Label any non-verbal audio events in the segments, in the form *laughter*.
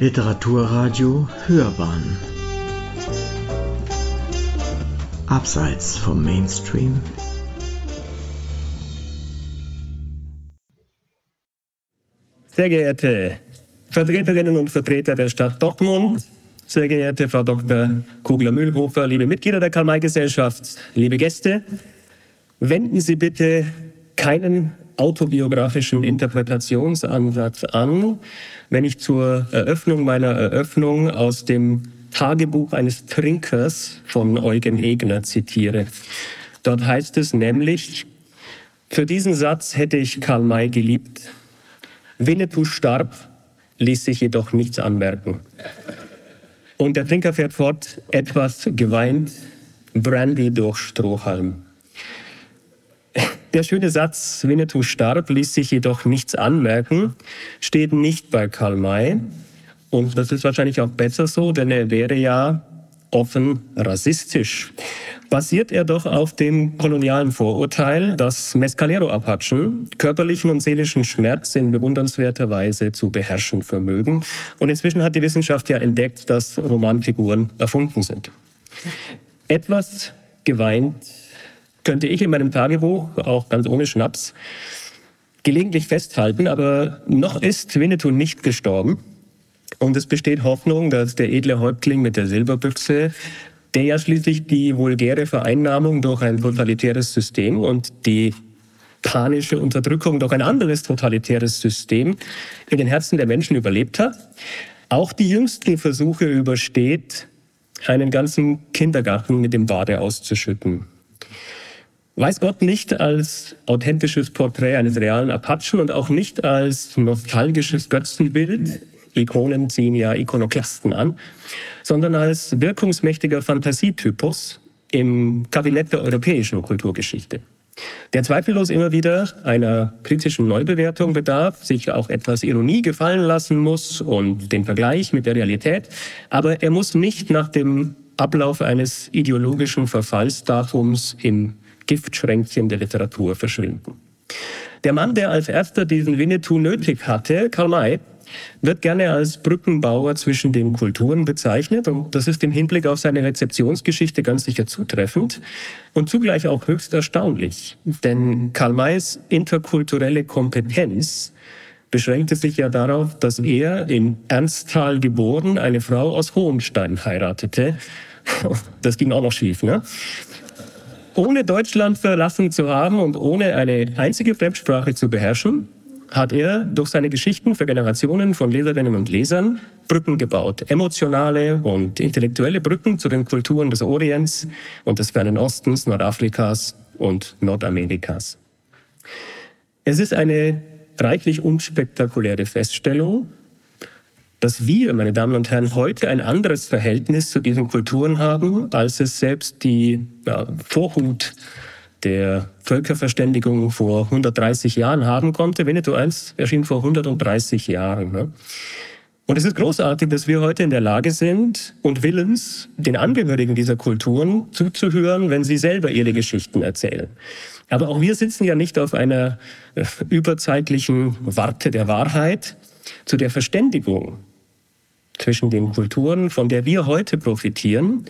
Literaturradio Hörbahn Abseits vom Mainstream Sehr geehrte Vertreterinnen und Vertreter der Stadt Dortmund, sehr geehrte Frau Dr. Kugler-Mühlhofer, liebe Mitglieder der Karl-May-Gesellschaft, liebe Gäste, wenden Sie bitte keinen autobiografischen Interpretationsansatz an, wenn ich zur Eröffnung meiner Eröffnung aus dem Tagebuch eines Trinkers von Eugen Egner zitiere. Dort heißt es nämlich, für diesen Satz hätte ich Karl May geliebt. Winnetou starb, ließ sich jedoch nichts anmerken. Und der Trinker fährt fort, etwas geweint, Brandy durch Strohhalm. Der schöne Satz, Winnetou starb, ließ sich jedoch nichts anmerken, steht nicht bei Karl May. Und das ist wahrscheinlich auch besser so, denn er wäre ja offen rassistisch. Basiert er doch auf dem kolonialen Vorurteil, dass Mescalero-Apachen körperlichen und seelischen Schmerz in bewundernswerter Weise zu beherrschen vermögen. Und inzwischen hat die Wissenschaft ja entdeckt, dass Romanfiguren erfunden sind. Etwas geweint könnte ich in meinem Tagebuch, auch ganz ohne Schnaps, gelegentlich festhalten, aber noch ist Winnetou nicht gestorben. Und es besteht Hoffnung, dass der edle Häuptling mit der Silberbüchse, der ja schließlich die vulgäre Vereinnahmung durch ein totalitäres System und die panische Unterdrückung durch ein anderes totalitäres System in den Herzen der Menschen überlebt hat, auch die jüngsten Versuche übersteht, einen ganzen Kindergarten mit dem Bade auszuschütten. Weiß Gott nicht als authentisches Porträt eines realen Apachen und auch nicht als nostalgisches Götzenbild, Ikonen ziehen ja Ikonoklasten an, sondern als wirkungsmächtiger Fantasietypus im Kabinett der europäischen Kulturgeschichte, der zweifellos immer wieder einer kritischen Neubewertung bedarf, sich auch etwas Ironie gefallen lassen muss und den Vergleich mit der Realität, aber er muss nicht nach dem Ablauf eines ideologischen Verfallsdatums im Giftschränkchen der Literatur verschwinden. Der Mann, der als erster diesen Winnetou nötig hatte, Karl May, wird gerne als Brückenbauer zwischen den Kulturen bezeichnet und das ist im Hinblick auf seine Rezeptionsgeschichte ganz sicher zutreffend und zugleich auch höchst erstaunlich, denn Karl Mays interkulturelle Kompetenz beschränkte sich ja darauf, dass er in Ernsthal geboren eine Frau aus Hohenstein heiratete. Das ging auch noch schief, ne? Ohne Deutschland verlassen zu haben und ohne eine einzige Fremdsprache zu beherrschen, hat er durch seine Geschichten für Generationen von Leserinnen und Lesern Brücken gebaut. Emotionale und intellektuelle Brücken zu den Kulturen des Orients und des Fernen Ostens, Nordafrikas und Nordamerikas. Es ist eine reichlich unspektakuläre Feststellung, dass wir, meine Damen und Herren, heute ein anderes Verhältnis zu diesen Kulturen haben, als es selbst die ja, Vorhut der Völkerverständigung vor 130 Jahren haben konnte. Winnetou I erschien vor 130 Jahren. Ne? Und es ist großartig, dass wir heute in der Lage sind und willens, den Angehörigen dieser Kulturen zuzuhören, wenn sie selber ihre Geschichten erzählen. Aber auch wir sitzen ja nicht auf einer äh, überzeitlichen Warte der Wahrheit. Zu der Verständigung zwischen den Kulturen, von der wir heute profitieren,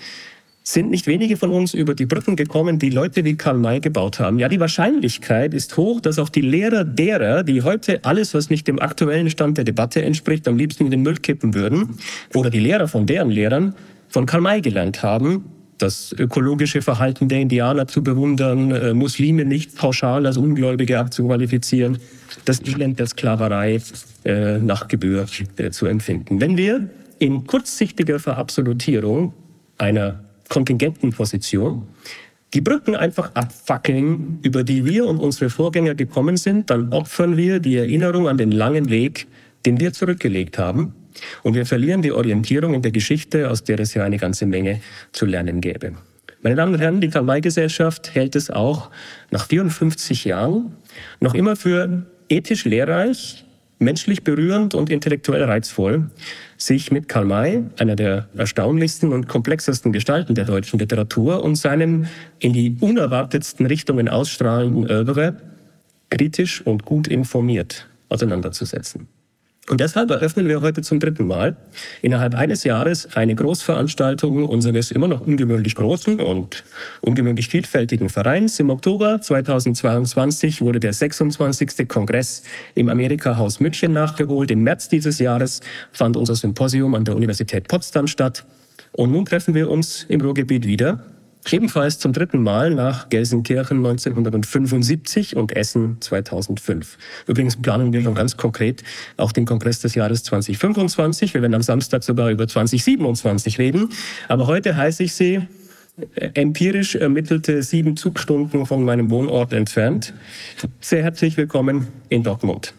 sind nicht wenige von uns über die Brücken gekommen, die Leute wie Karl May gebaut haben. Ja, die Wahrscheinlichkeit ist hoch, dass auch die Lehrer derer, die heute alles, was nicht dem aktuellen Stand der Debatte entspricht, am liebsten in den Müll kippen würden, oder die Lehrer von deren Lehrern von Karl May gelernt haben, das ökologische Verhalten der Indianer zu bewundern, äh, Muslime nicht pauschal als Ungläubige abzuqualifizieren, das Elend der Sklaverei äh, nach Gebühr äh, zu empfinden. Wenn wir in kurzsichtiger Verabsolutierung einer kontingenten Position die Brücken einfach abfackeln, über die wir und unsere Vorgänger gekommen sind, dann opfern wir die Erinnerung an den langen Weg, den wir zurückgelegt haben. Und wir verlieren die Orientierung in der Geschichte, aus der es ja eine ganze Menge zu lernen gäbe. Meine Damen und Herren, die Karl-May-Gesellschaft hält es auch nach 54 Jahren noch immer für ethisch lehrreich, menschlich berührend und intellektuell reizvoll, sich mit Karl May, einer der erstaunlichsten und komplexesten Gestalten der deutschen Literatur, und seinem in die unerwartetsten Richtungen ausstrahlenden Oeuvre kritisch und gut informiert auseinanderzusetzen. Und deshalb eröffnen wir heute zum dritten Mal innerhalb eines Jahres eine Großveranstaltung unseres immer noch ungewöhnlich großen und ungewöhnlich vielfältigen Vereins. Im Oktober 2022 wurde der 26. Kongress im Amerika-Haus München nachgeholt. Im März dieses Jahres fand unser Symposium an der Universität Potsdam statt. Und nun treffen wir uns im Ruhrgebiet wieder Ebenfalls zum dritten Mal nach Gelsenkirchen 1975 und Essen 2005. Übrigens planen wir schon ganz konkret auch den Kongress des Jahres 2025. Wir werden am Samstag sogar über 2027 reden. Aber heute heiße ich Sie äh, empirisch ermittelte sieben Zugstunden von meinem Wohnort entfernt. Sehr herzlich willkommen in Dortmund.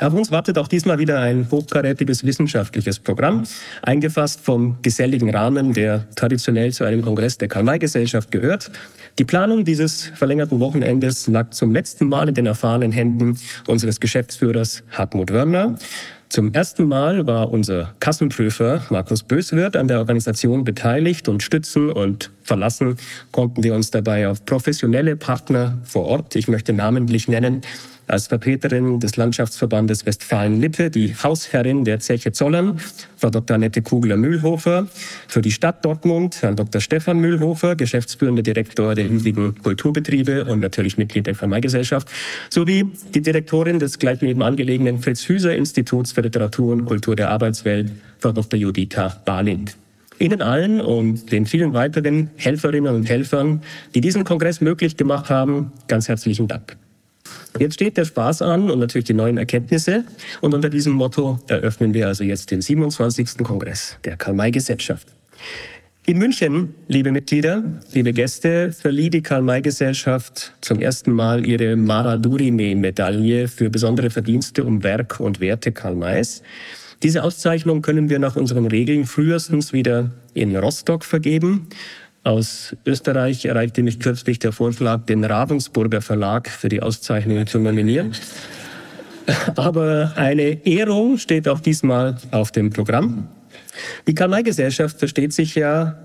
Auf uns wartet auch diesmal wieder ein hochkarätiges wissenschaftliches Programm, eingefasst vom geselligen Rahmen, der traditionell zu einem Kongress der Karl-May-Gesellschaft gehört. Die Planung dieses verlängerten Wochenendes lag zum letzten Mal in den erfahrenen Händen unseres Geschäftsführers Hartmut Wörner. Zum ersten Mal war unser Kassenprüfer Markus Böswirt an der Organisation beteiligt und stützen und verlassen konnten wir uns dabei auf professionelle Partner vor Ort. Ich möchte namentlich nennen als Vertreterin des Landschaftsverbandes Westfalen-Lippe, die Hausherrin der Zeche Zollern, Frau Dr. Annette Kugler-Mühlhofer, für die Stadt Dortmund, Herrn Dr. Stefan Mühlhofer, geschäftsführender Direktor der hiesigen Kulturbetriebe und natürlich Mitglied der Vermeigesellschaft, sowie die Direktorin des gleich nebenan gelegenen Fritz-Hüser-Instituts für Literatur und Kultur der Arbeitswelt, Frau Dr. Judita Barlind. Ihnen allen und den vielen weiteren Helferinnen und Helfern, die diesen Kongress möglich gemacht haben, ganz herzlichen Dank. Jetzt steht der Spaß an und natürlich die neuen Erkenntnisse. Und unter diesem Motto eröffnen wir also jetzt den 27. Kongress der Karl-May-Gesellschaft. In München, liebe Mitglieder, liebe Gäste, verlieh die Karl-May-Gesellschaft zum ersten Mal ihre Maradurime-Medaille für besondere Verdienste um Werk und Werte Karl Mays. Diese Auszeichnung können wir nach unseren Regeln frühestens wieder in Rostock vergeben. Aus Österreich erreichte mich kürzlich der Vorschlag, den Ravensburger Verlag für die Auszeichnung zu nominieren. Aber eine Ehrung steht auch diesmal auf dem Programm. Die Karl-May-Gesellschaft versteht sich ja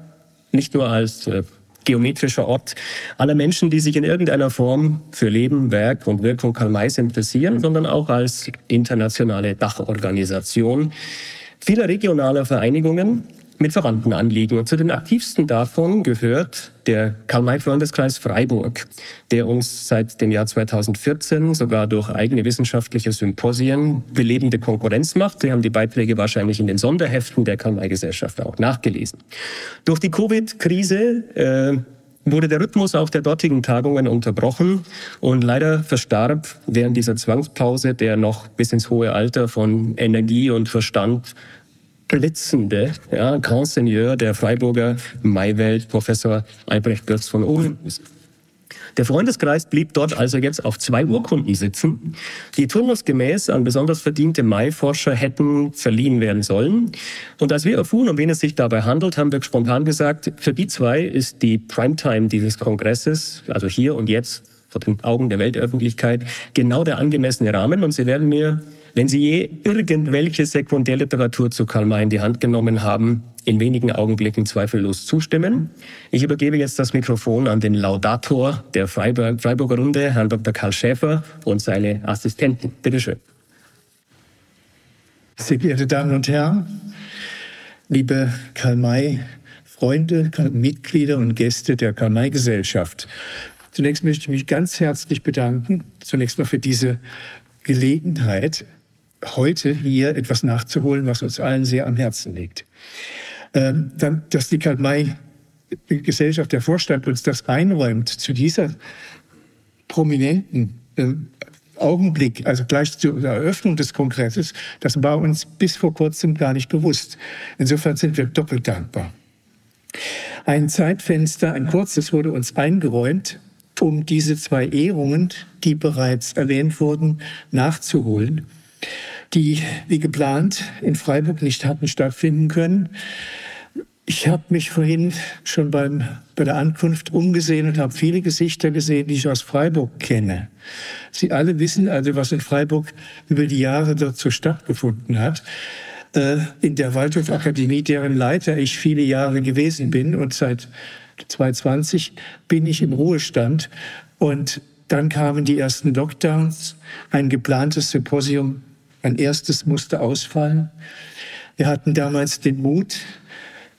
nicht nur als äh, geometrischer Ort aller Menschen, die sich in irgendeiner Form für Leben, Werk und Wirkung Karl Mays interessieren, sondern auch als internationale Dachorganisation vieler regionaler Vereinigungen, mit verwandten Anliegen. Und zu den aktivsten davon gehört der Karl-May-Freundeskreis Freiburg, der uns seit dem Jahr 2014 sogar durch eigene wissenschaftliche Symposien belebende Konkurrenz macht. Sie haben die Beiträge wahrscheinlich in den Sonderheften der Karl-May-Gesellschaft auch nachgelesen. Durch die Covid-Krise äh, wurde der Rhythmus auch der dortigen Tagungen unterbrochen und leider verstarb während dieser Zwangspause der noch bis ins hohe Alter von Energie und Verstand blitzende ja, Grand Seigneur der Freiburger Maiwelt, Professor Albrecht Götz von Ohren. Der Freundeskreis blieb dort also jetzt auf zwei Urkunden sitzen, die turnusgemäß an besonders verdiente Mai-Forscher hätten verliehen werden sollen. Und als wir erfuhren, um wen es sich dabei handelt, haben wir spontan gesagt, für die zwei ist die Primetime dieses Kongresses, also hier und jetzt vor den Augen der Weltöffentlichkeit, genau der angemessene Rahmen. Und Sie werden mir wenn Sie je irgendwelche Sekundärliteratur zu Karl May in die Hand genommen haben, in wenigen Augenblicken zweifellos zustimmen. Ich übergebe jetzt das Mikrofon an den Laudator der Freiburg, Freiburger Runde, Herrn Dr. Karl Schäfer und seine Assistenten. Bitte schön. Sehr geehrte Damen und Herren, liebe Karl May Freunde, Mitglieder und Gäste der Karl May Gesellschaft. Zunächst möchte ich mich ganz herzlich bedanken, zunächst mal für diese Gelegenheit, heute hier etwas nachzuholen, was uns allen sehr am Herzen liegt. Ähm, dann, dass die Karl-May-Gesellschaft, der Vorstand uns das einräumt zu dieser prominenten äh, Augenblick, also gleich zur Eröffnung des Kongresses, das war uns bis vor kurzem gar nicht bewusst. Insofern sind wir doppelt dankbar. Ein Zeitfenster, ein kurzes, wurde uns eingeräumt, um diese zwei Ehrungen, die bereits erwähnt wurden, nachzuholen die wie geplant in Freiburg nicht hatten stattfinden können. Ich habe mich vorhin schon beim, bei der Ankunft umgesehen und habe viele Gesichter gesehen, die ich aus Freiburg kenne. Sie alle wissen also, was in Freiburg über die Jahre dort so stattgefunden hat. Äh, in der Waldhofakademie, deren Leiter ich viele Jahre gewesen bin und seit 2020 bin ich im Ruhestand. Und dann kamen die ersten Lockdowns, ein geplantes Symposium Ein erstes musste ausfallen. Wir hatten damals den Mut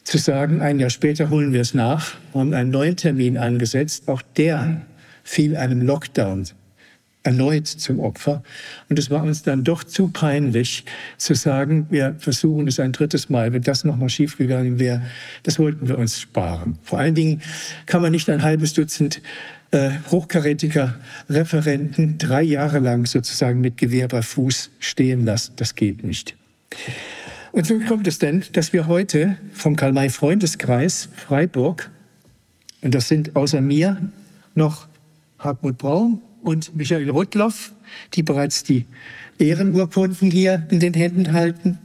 zu sagen, ein Jahr später holen wir es nach, haben einen neuen Termin angesetzt. Auch der fiel einem Lockdown erneut zum Opfer. Und es war uns dann doch zu peinlich zu sagen, wir versuchen es ein drittes Mal. Wenn das nochmal schiefgegangen wäre, das wollten wir uns sparen. Vor allen Dingen kann man nicht ein halbes Dutzend äh, hochkarätiger Referenten drei Jahre lang sozusagen mit Gewehr bei Fuß stehen lassen. Das geht nicht. Und so kommt es denn, dass wir heute vom Karl-May-Freundeskreis Freiburg, und das sind außer mir noch Hartmut Braun, und Michael Rudloff, die bereits die Ehrenurkunden hier in den Händen halten,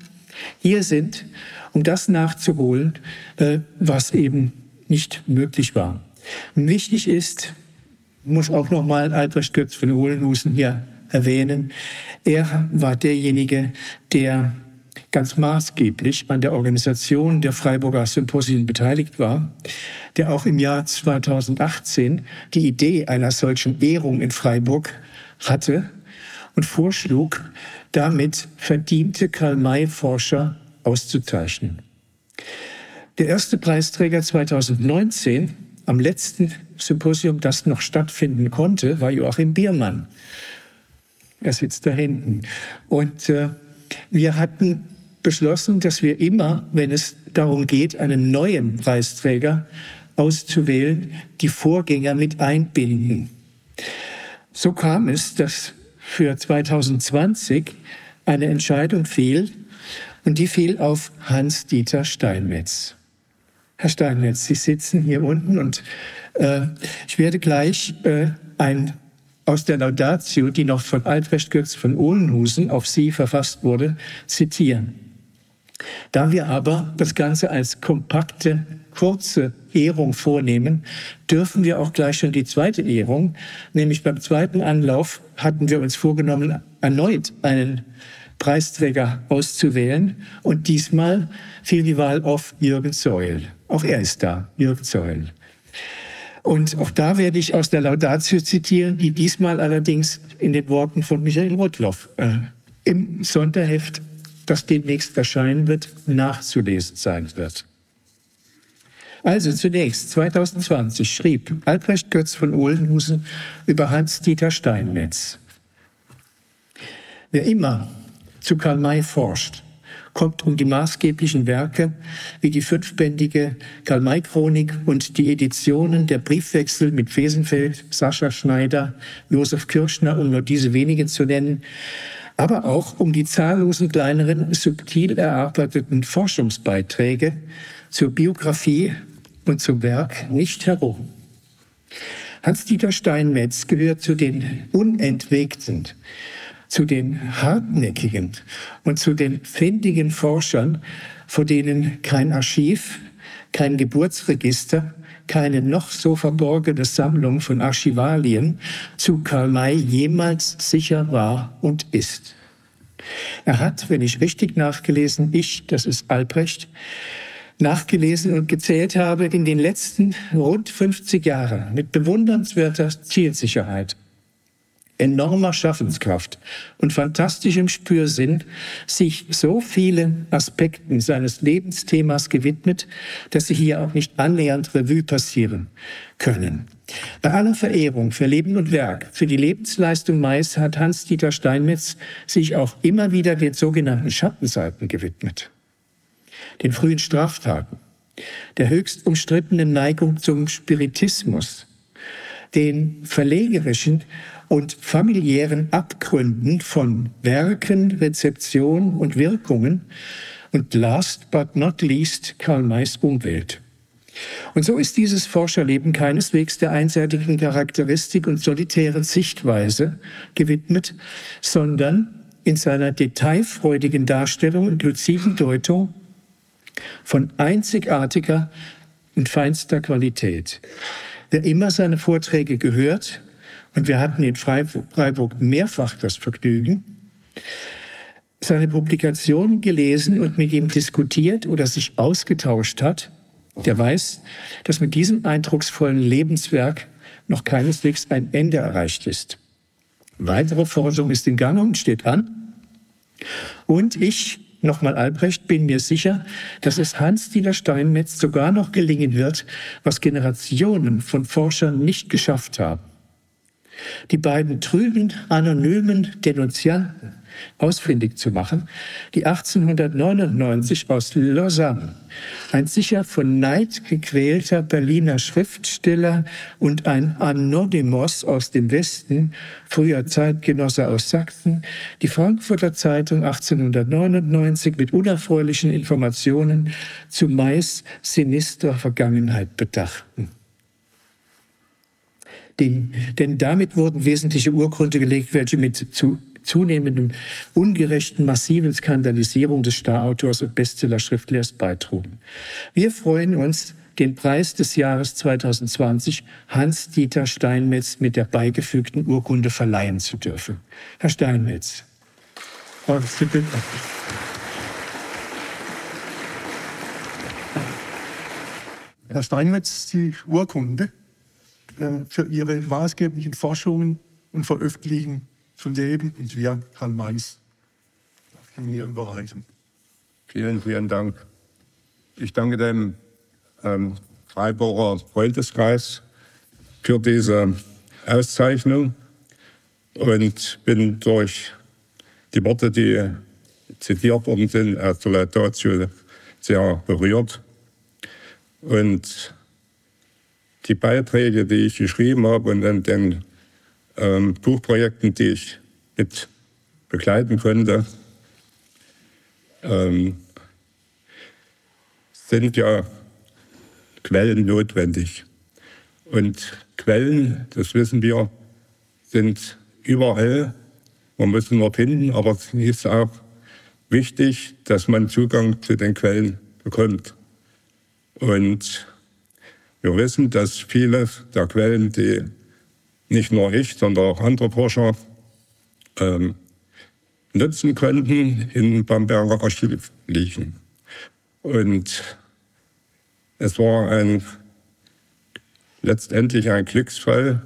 hier sind, um das nachzuholen, äh, was eben nicht möglich war. Wichtig ist, muss auch nochmal Albrecht Götz von Ohlenhusen hier erwähnen, er war derjenige, der ganz maßgeblich an der Organisation der Freiburger Symposien beteiligt war, der auch im Jahr 2018 die Idee einer solchen Ehrung in Freiburg hatte und vorschlug, damit verdiente Karl-May-Forscher auszuzeichnen. Der erste Preisträger 2019 am letzten Symposium, das noch stattfinden konnte, war Joachim Biermann. Er sitzt da hinten. Und äh, wir hatten beschlossen, dass wir immer, wenn es darum geht, einen neuen Preisträger auszuwählen, die Vorgänger mit einbinden. So kam es, dass für 2020 eine Entscheidung fiel und die fiel auf Hans-Dieter Steinmetz. Herr Steinmetz, Sie sitzen hier unten und äh, ich werde gleich äh, ein aus der Laudatio, die noch von Albrecht Götz von Ohlenhusen auf Sie verfasst wurde, zitieren. Da wir aber das Ganze als kompakte, kurze Ehrung vornehmen, dürfen wir auch gleich schon die zweite Ehrung, nämlich beim zweiten Anlauf hatten wir uns vorgenommen, erneut einen Preisträger auszuwählen. Und diesmal fiel die Wahl auf Jürgen Zeul. Auch er ist da, Jürgen Zeul. Und auch da werde ich aus der Laudatio zitieren, die diesmal allerdings in den Worten von Michael Rotloff äh, im Sonderheft das demnächst erscheinen wird, nachzulesen sein wird. Also zunächst, 2020 schrieb Albrecht Götz von Ohlenhusen über Hans-Dieter Steinmetz. Wer immer zu Karl May forscht, kommt um die maßgeblichen Werke wie die fünfbändige Karl-May-Chronik und die Editionen der Briefwechsel mit Fesenfeld, Sascha Schneider, Josef Kirschner, um nur diese wenigen zu nennen, aber auch um die zahllosen kleineren, subtil erarbeiteten Forschungsbeiträge zur Biografie und zum Werk nicht herum. Hans-Dieter Steinmetz gehört zu den unentwegten, zu den hartnäckigen und zu den findigen Forschern, vor denen kein Archiv, kein Geburtsregister, keine noch so verborgene Sammlung von Archivalien zu Karl May jemals sicher war und ist. Er hat, wenn ich richtig nachgelesen, ich, das ist Albrecht, nachgelesen und gezählt habe, in den letzten rund 50 Jahren mit bewundernswerter Zielsicherheit enormer Schaffenskraft und fantastischem Spürsinn sich so vielen Aspekten seines Lebensthemas gewidmet, dass sie hier auch nicht annähernd Revue passieren können. Bei aller Verehrung für Leben und Werk, für die Lebensleistung Mais hat Hans-Dieter Steinmetz sich auch immer wieder den sogenannten Schattenseiten gewidmet. Den frühen Straftaten, der höchst umstrittenen Neigung zum Spiritismus, den verlegerischen und familiären Abgründen von Werken, Rezeption und Wirkungen und last but not least Karl Mays Umwelt. Und so ist dieses Forscherleben keineswegs der einseitigen Charakteristik und solitären Sichtweise gewidmet, sondern in seiner detailfreudigen Darstellung und luziden Deutung von einzigartiger und feinster Qualität. Wer immer seine Vorträge gehört und wir hatten in Freiburg mehrfach das Vergnügen, seine Publikation gelesen und mit ihm diskutiert oder sich ausgetauscht hat, der weiß, dass mit diesem eindrucksvollen Lebenswerk noch keineswegs ein Ende erreicht ist. Weitere Forschung ist in Gang und steht an. Und ich, nochmal Albrecht, bin mir sicher, dass es Hans-Dieter Steinmetz sogar noch gelingen wird, was Generationen von Forschern nicht geschafft haben. Die beiden trüben, anonymen Denunzianten ausfindig zu machen, die 1899 aus Lausanne ein sicher von Neid gequälter Berliner Schriftsteller und ein Anonymous aus dem Westen, früher Zeitgenosse aus Sachsen, die Frankfurter Zeitung 1899 mit unerfreulichen Informationen zu meist sinistrer Vergangenheit bedachten. Den, denn damit wurden wesentliche Urgründe gelegt, welche mit zu zunehmenden ungerechten, massiven Skandalisierung des Starautors und Bestseller-Schriftstellers beitrugen. Wir freuen uns, den Preis des Jahres 2020 Hans-Dieter Steinmetz mit der beigefügten Urkunde verleihen zu dürfen. Herr Steinmetz. Herr Steinmetz, die Urkunde äh, für Ihre maßgeblichen Forschungen und Veröffentlichungen zu leben und wir Karl May in Ihren Bereichen. Vielen, vielen Dank. Ich danke dem ähm, Freiburger Freundeskreis für diese Auszeichnung und bin durch die Worte, die zitiert worden sind, aus der Laudatio sehr berührt. Und die Beiträge, die ich geschrieben habe und an den ähm, Buchprojekten, die ich mit begleiten konnte, ähm, sind ja Quellen notwendig. Und Quellen, das wissen wir, sind überall. Man muss sie nur finden, aber es ist auch wichtig, dass man Zugang zu den Quellen bekommt. Und wir wissen, dass viele der Quellen, die nicht nur ich, sondern auch andere Forscher ähm, nutzen könnten, in Bamberger Archiv liegen. Und es war ein, letztendlich ein Glücksfall,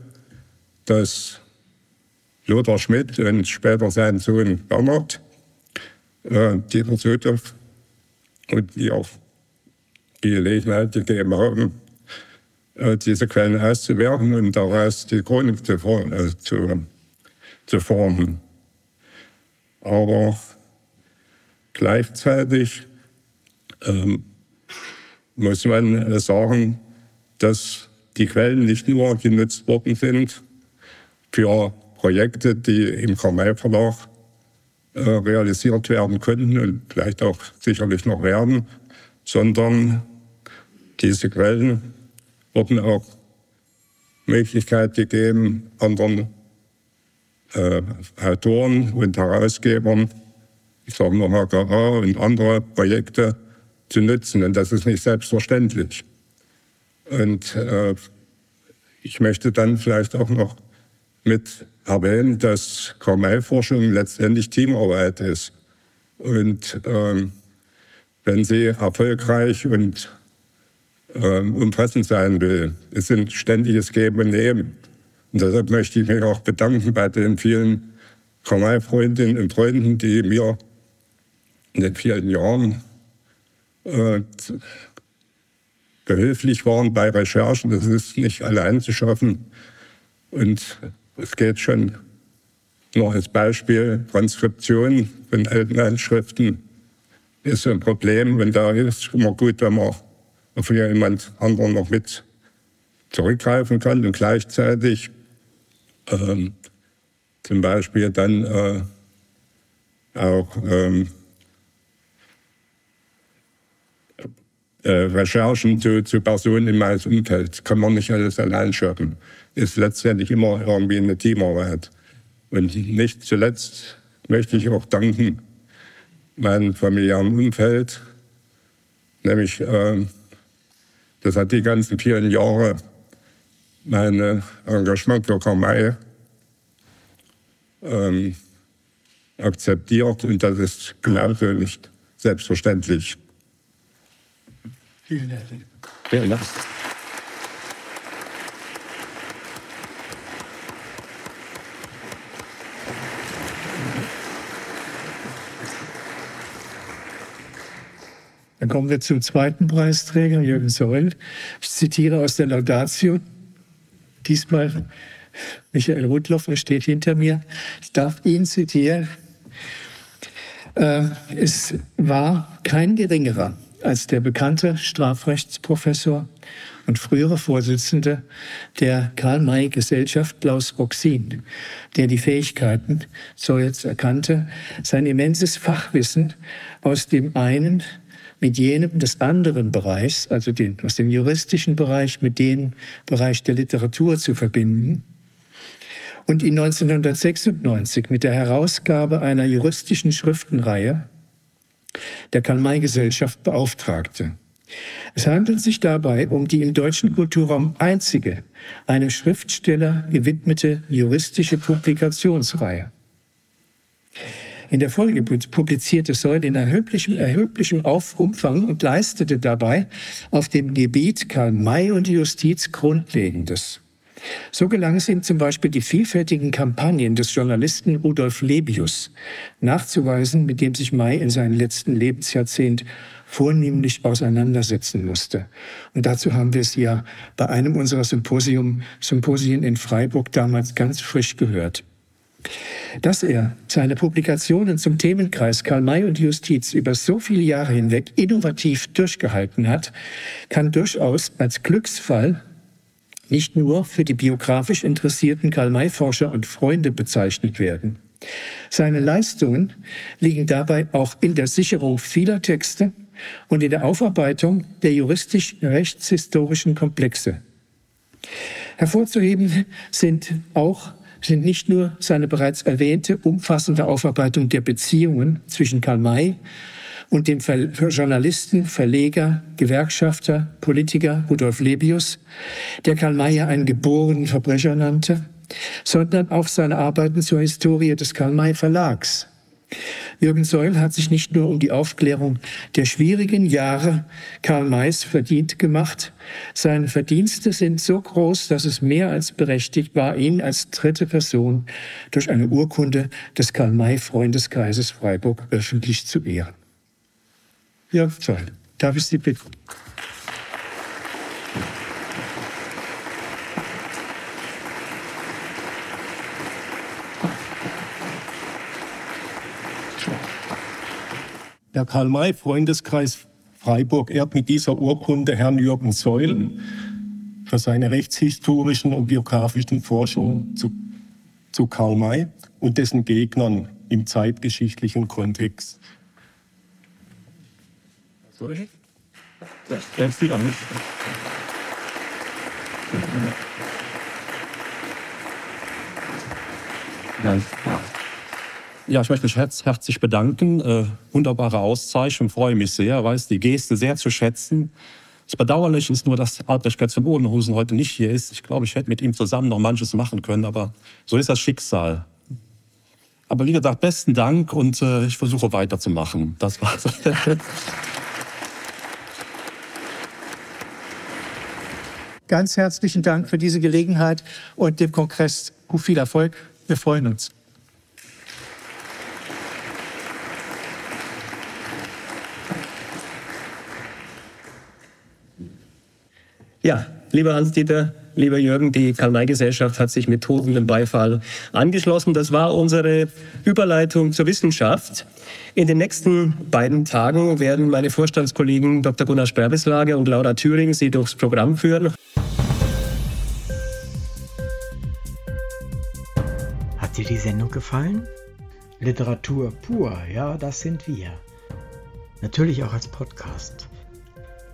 dass Lothar Schmidt und später sein Sohn Bernhard, äh, Dieter Sotow, und die auch die Gelegenheit gegeben haben, diese Quellen auszuwerten und daraus die Chronik zu, äh, zu, zu formen. Aber gleichzeitig ähm, muss man sagen, dass die Quellen nicht nur genutzt worden sind für Projekte, die im Karmel Verlag äh, realisiert werden könnten und vielleicht auch sicherlich noch werden, sondern diese Quellen wurden auch Möglichkeit gegeben, anderen äh, Autoren und Herausgebern, ich sage nur HKA und andere Projekte zu nutzen. Und das ist nicht selbstverständlich. Und äh, ich möchte dann vielleicht auch noch mit erwähnen, dass Karmel-Forschung letztendlich Teamarbeit ist. Und ähm, wenn sie erfolgreich und ähm, umfassend sein will. Es sind ständiges Geben und Nehmen. Und deshalb möchte ich mich auch bedanken bei den vielen Kanalfreundinnen und Freunden, die mir in den vielen Jahren äh, behilflich waren bei Recherchen. Das ist nicht allein zu schaffen. Und es geht schon noch als Beispiel Transkription von alten Handschriften ist ein Problem. Und da ist es immer gut, wenn man auf jemand anderen noch mit zurückgreifen kann und gleichzeitig ähm, zum Beispiel dann äh, auch ähm, äh, Recherchen zu, zu Personen in meinem Umfeld. Kann man nicht alles allein schaffen. Ist letztendlich immer irgendwie eine Teamarbeit. Und nicht zuletzt möchte ich auch danken meinem familiären Umfeld, nämlich äh, das hat die ganzen vielen Jahre mein Engagement für Karl ähm, akzeptiert und das ist genauso nicht selbstverständlich. Vielen herzlichen Dank. Dann kommen wir zum zweiten Preisträger, Jürgen Seul. Ich zitiere aus der Laudatio. Diesmal Michael Rudloff, er steht hinter mir. Ich darf ihn zitieren. Äh, es war kein geringerer als der bekannte Strafrechtsprofessor und frühere Vorsitzende der Karl-May-Gesellschaft Klaus Roxin, der die Fähigkeiten Seuls erkannte, sein immenses Fachwissen aus dem einen mit jenem des anderen Bereichs, also den, aus dem juristischen Bereich mit dem Bereich der Literatur zu verbinden und ihn 1996 mit der Herausgabe einer juristischen Schriftenreihe der Karl-May-Gesellschaft beauftragte. Es handelt sich dabei um die im deutschen Kulturraum einzige, einem Schriftsteller gewidmete juristische Publikationsreihe. In der Folge publizierte Seul in erheblichem, erheblichem Umfang und leistete dabei auf dem Gebiet Karl May und Justiz Grundlegendes. So gelang es ihm zum Beispiel, die vielfältigen Kampagnen des Journalisten Rudolf Lebius nachzuweisen, mit dem sich May in seinem letzten Lebensjahrzehnt vornehmlich auseinandersetzen musste. Und dazu haben wir es ja bei einem unserer Symposium, Symposien in Freiburg damals ganz frisch gehört. Dass er seine Publikationen zum Themenkreis Karl May und Justiz über so viele Jahre hinweg innovativ durchgehalten hat, kann durchaus als Glücksfall nicht nur für die biografisch interessierten Karl-May-Forscher und Freunde bezeichnet werden. Seine Leistungen liegen dabei auch in der Sicherung vieler Texte und in der Aufarbeitung der juristisch-rechtshistorischen Komplexe. Hervorzuheben sind auch sind nicht nur seine bereits erwähnte umfassende Aufarbeitung der Beziehungen zwischen Karl May und dem Journalisten, Verleger, Gewerkschafter, Politiker Rudolf Lebius, der Karl Mayer einen geborenen Verbrecher nannte, sondern auch seine Arbeiten zur Historie des Karl May Verlags. Jürgen Seul hat sich nicht nur um die Aufklärung der schwierigen Jahre Karl Mays verdient gemacht. Seine Verdienste sind so groß, dass es mehr als berechtigt war, ihn als dritte Person durch eine Urkunde des Karl May Freundeskreises Freiburg öffentlich zu ehren. Ja, toll. Darf ich Sie bitten? Der Karl-May-Freundeskreis Freiburg ehrt mit dieser Urkunde Herrn Jürgen Seul für seine rechtshistorischen und biografischen Forschungen zu, zu Karl May und dessen Gegnern im zeitgeschichtlichen Kontext. Sorry. Das sieht an. Ja, ich möchte mich herz herzlich bedanken. Äh, wunderbare Auszeichnung, freue mich sehr, weiß die Geste sehr zu schätzen. Das Bedauerliche ist nur, dass Albrecht Götz von Bodenhusen heute nicht hier ist. Ich glaube, ich hätte mit ihm zusammen noch manches machen können, aber so ist das Schicksal. Aber wie gesagt, besten Dank und äh, ich versuche weiterzumachen. Das war's. *laughs* Ganz herzlichen Dank für diese Gelegenheit und dem Kongress viel Erfolg. Wir freuen uns. Ja, lieber Hans-Dieter, lieber Jürgen, die Karl-May-Gesellschaft hat sich mit tosendem Beifall angeschlossen. Das war unsere Überleitung zur Wissenschaft. In den nächsten beiden Tagen werden meine Vorstandskollegen Dr. Gunnar Sperbislage und Laura Thüring Sie durchs Programm führen. Hat dir die Sendung gefallen? Literatur pur, ja, das sind wir. Natürlich auch als Podcast.